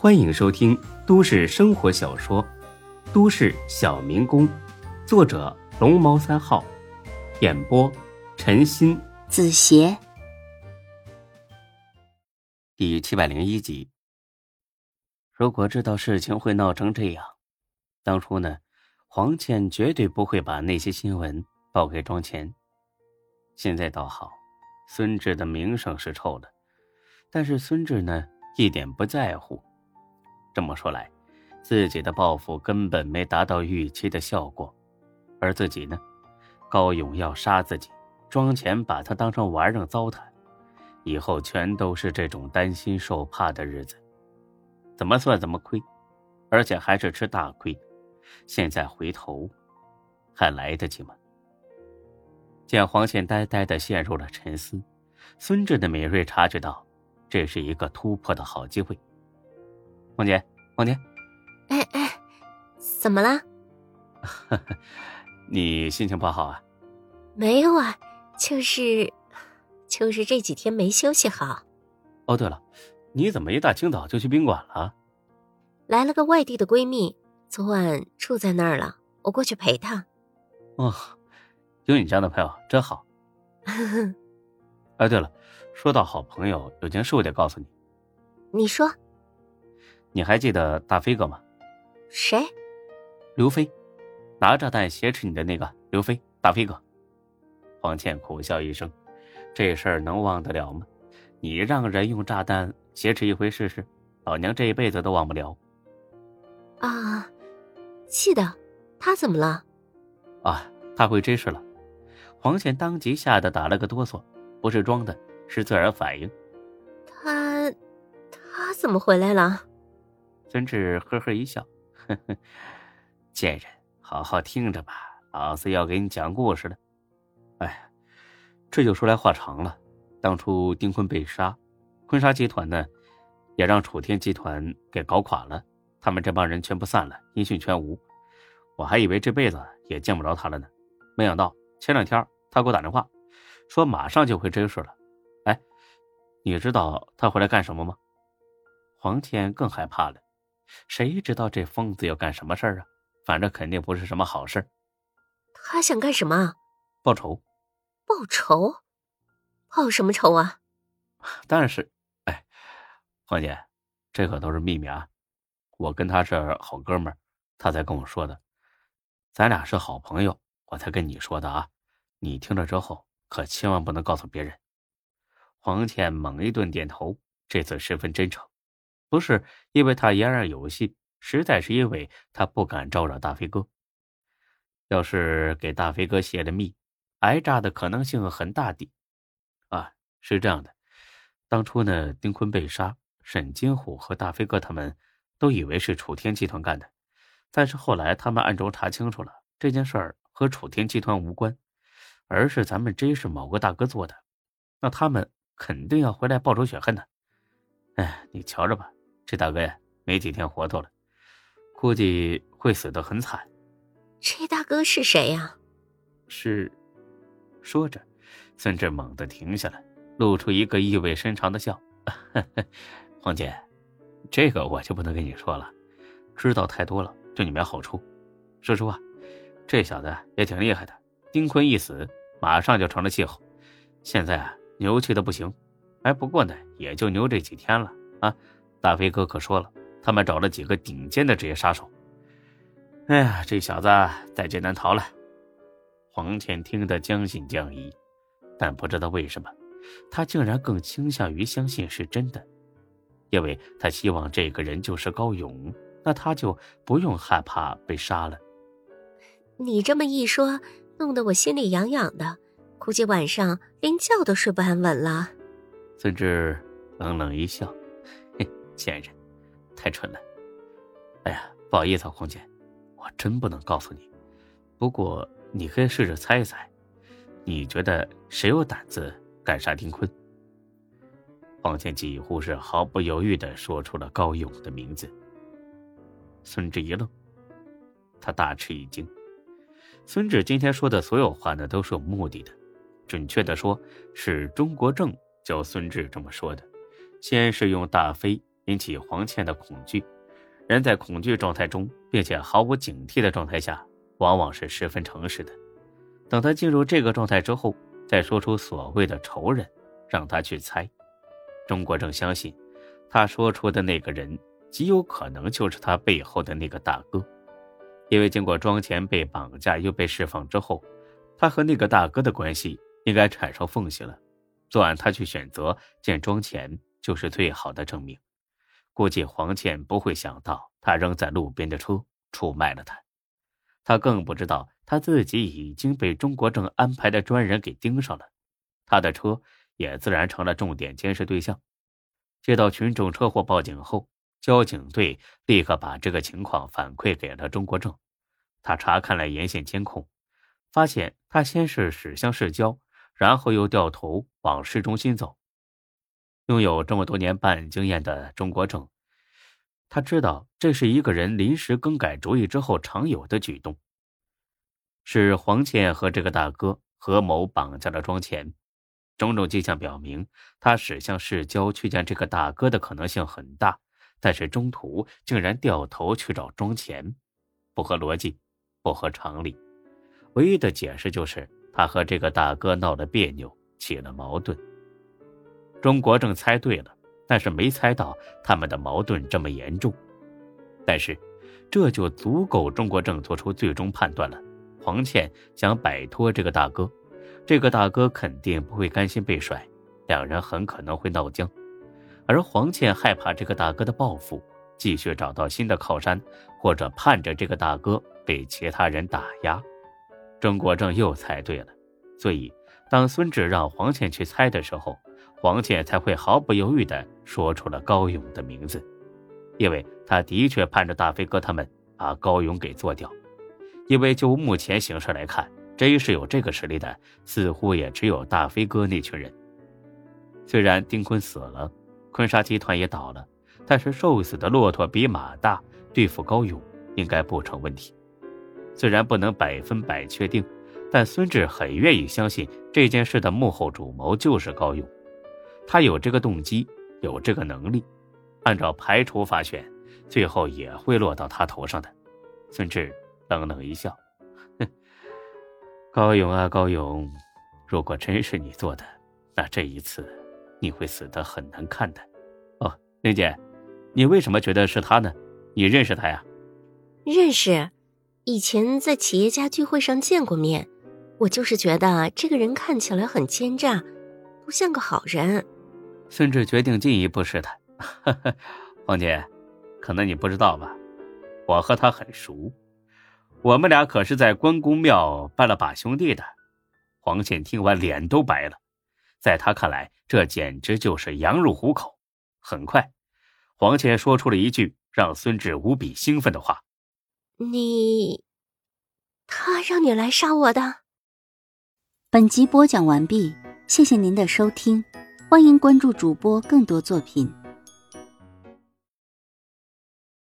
欢迎收听都市生活小说《都市小民工》，作者龙猫三号，演播陈鑫、子邪，第七百零一集。如果知道事情会闹成这样，当初呢，黄倩绝对不会把那些新闻报给庄前。现在倒好，孙志的名声是臭了，但是孙志呢，一点不在乎。这么说来，自己的报复根本没达到预期的效果，而自己呢，高勇要杀自己，庄前把他当成玩儿糟蹋，以后全都是这种担心受怕的日子，怎么算怎么亏，而且还是吃大亏。现在回头，还来得及吗？见黄倩呆呆的陷入了沉思，孙志的敏锐察觉到，这是一个突破的好机会。王姐，王姐，哎哎，怎么了？你心情不好啊？没有啊，就是，就是这几天没休息好。哦，对了，你怎么一大清早就去宾馆了？来了个外地的闺蜜，昨晚住在那儿了，我过去陪她。哦，有你这样的朋友真好。哎，对了，说到好朋友，有件事我得告诉你。你说。你还记得大飞哥吗？谁？刘飞，拿炸弹挟持你的那个刘飞，大飞哥。黄倩苦笑一声：“这事儿能忘得了吗？你让人用炸弹挟持一回试试，老娘这一辈子都忘不了。”啊，记得，他怎么了？啊，他会这事了。黄倩当即吓得打了个哆嗦，不是装的，是自然反应。他，他怎么回来了？孙志呵呵一笑，呵呵，贱人，好好听着吧，老子要给你讲故事了。哎，这就说来话长了。当初丁坤被杀，坤沙集团呢，也让楚天集团给搞垮了，他们这帮人全部散了，音讯全无。我还以为这辈子也见不着他了呢，没想到前两天他给我打电话，说马上就会真事了。哎，你知道他回来干什么吗？黄天更害怕了。谁知道这疯子要干什么事儿啊？反正肯定不是什么好事。他想干什么？报仇。报仇？报什么仇啊？但是，哎，黄姐，这可都是秘密啊！我跟他是好哥们儿，他才跟我说的。咱俩是好朋友，我才跟你说的啊！你听了之后可千万不能告诉别人。黄倩猛一顿点头，这次十分真诚。不是因为他言而有信，实在是因为他不敢招惹大飞哥。要是给大飞哥泄了密，挨炸的可能性很大的。啊，是这样的，当初呢，丁坤被杀，沈金虎和大飞哥他们都以为是楚天集团干的，但是后来他们暗中查清楚了，这件事儿和楚天集团无关，而是咱们真是某个大哥做的，那他们肯定要回来报仇雪恨的。哎，你瞧着吧。这大哥呀，没几天活头了，估计会死得很惨。这大哥是谁呀？是，说着，孙志猛地停下来，露出一个意味深长的笑。黄姐，这个我就不能跟你说了，知道太多了对你没好处。说实话，这小子也挺厉害的。丁坤一死，马上就成了气候，现在啊，牛气的不行。哎，不过呢，也就牛这几天了啊。大飞哥可说了，他们找了几个顶尖的职业杀手。哎呀，这小子在劫难逃了。黄倩听得将信将疑，但不知道为什么，他竟然更倾向于相信是真的，因为他希望这个人就是高勇，那他就不用害怕被杀了。你这么一说，弄得我心里痒痒的，估计晚上连觉都睡不安稳了。孙志冷冷一笑。贱人，太蠢了！哎呀，不好意思，啊黄姐，我真不能告诉你。不过你可以试着猜一猜，你觉得谁有胆子敢杀丁坤？黄倩几乎是毫不犹豫的说出了高勇的名字。孙志一愣，他大吃一惊。孙志今天说的所有话呢，都是有目的的。准确的说，是钟国正教孙志这么说的。先是用大飞。引起黄倩的恐惧。人在恐惧状态中，并且毫无警惕的状态下，往往是十分诚实的。等他进入这个状态之后，再说出所谓的仇人，让他去猜。钟国正相信，他说出的那个人极有可能就是他背后的那个大哥，因为经过庄前被绑架又被释放之后，他和那个大哥的关系应该产生缝隙了。作案他去选择见庄前，就是最好的证明。估计黄倩不会想到，他扔在路边的车出卖了他。他更不知道，他自己已经被钟国正安排的专人给盯上了，他的车也自然成了重点监视对象。接到群众车祸报警后，交警队立刻把这个情况反馈给了钟国正。他查看了沿线监控，发现他先是驶向市郊，然后又掉头往市中心走。拥有这么多年办案经验的钟国正，他知道这是一个人临时更改主意之后常有的举动。是黄倩和这个大哥合谋绑架了庄前，种种迹象表明，他驶向市郊去见这个大哥的可能性很大。但是中途竟然掉头去找庄前，不合逻辑，不合常理。唯一的解释就是他和这个大哥闹了别扭，起了矛盾。中国正猜对了，但是没猜到他们的矛盾这么严重。但是，这就足够中国正做出最终判断了：黄倩想摆脱这个大哥，这个大哥肯定不会甘心被甩，两人很可能会闹僵。而黄倩害怕这个大哥的报复，继续找到新的靠山，或者盼着这个大哥被其他人打压。中国正又猜对了，所以当孙志让黄倩去猜的时候。黄倩才会毫不犹豫地说出了高勇的名字，因为他的确盼着大飞哥他们把高勇给做掉。因为就目前形势来看，真是有这个实力的，似乎也只有大飞哥那群人。虽然丁坤死了，坤沙集团也倒了，但是瘦死的骆驼比马大，对付高勇应该不成问题。虽然不能百分百确定，但孙志很愿意相信这件事的幕后主谋就是高勇。他有这个动机，有这个能力，按照排除法选，最后也会落到他头上的。孙志冷冷一笑：“哼，高勇啊，高勇，如果真是你做的，那这一次你会死得很难看的。”哦，玲姐，你为什么觉得是他呢？你认识他呀？认识，以前在企业家聚会上见过面。我就是觉得这个人看起来很奸诈，不像个好人。孙志决定进一步试探，黄姐，可能你不知道吧，我和他很熟，我们俩可是在关公庙拜了把兄弟的。黄倩听完脸都白了，在他看来，这简直就是羊入虎口。很快，黄倩说出了一句让孙志无比兴奋的话：“你，他让你来杀我的。”本集播讲完毕，谢谢您的收听。欢迎关注主播更多作品。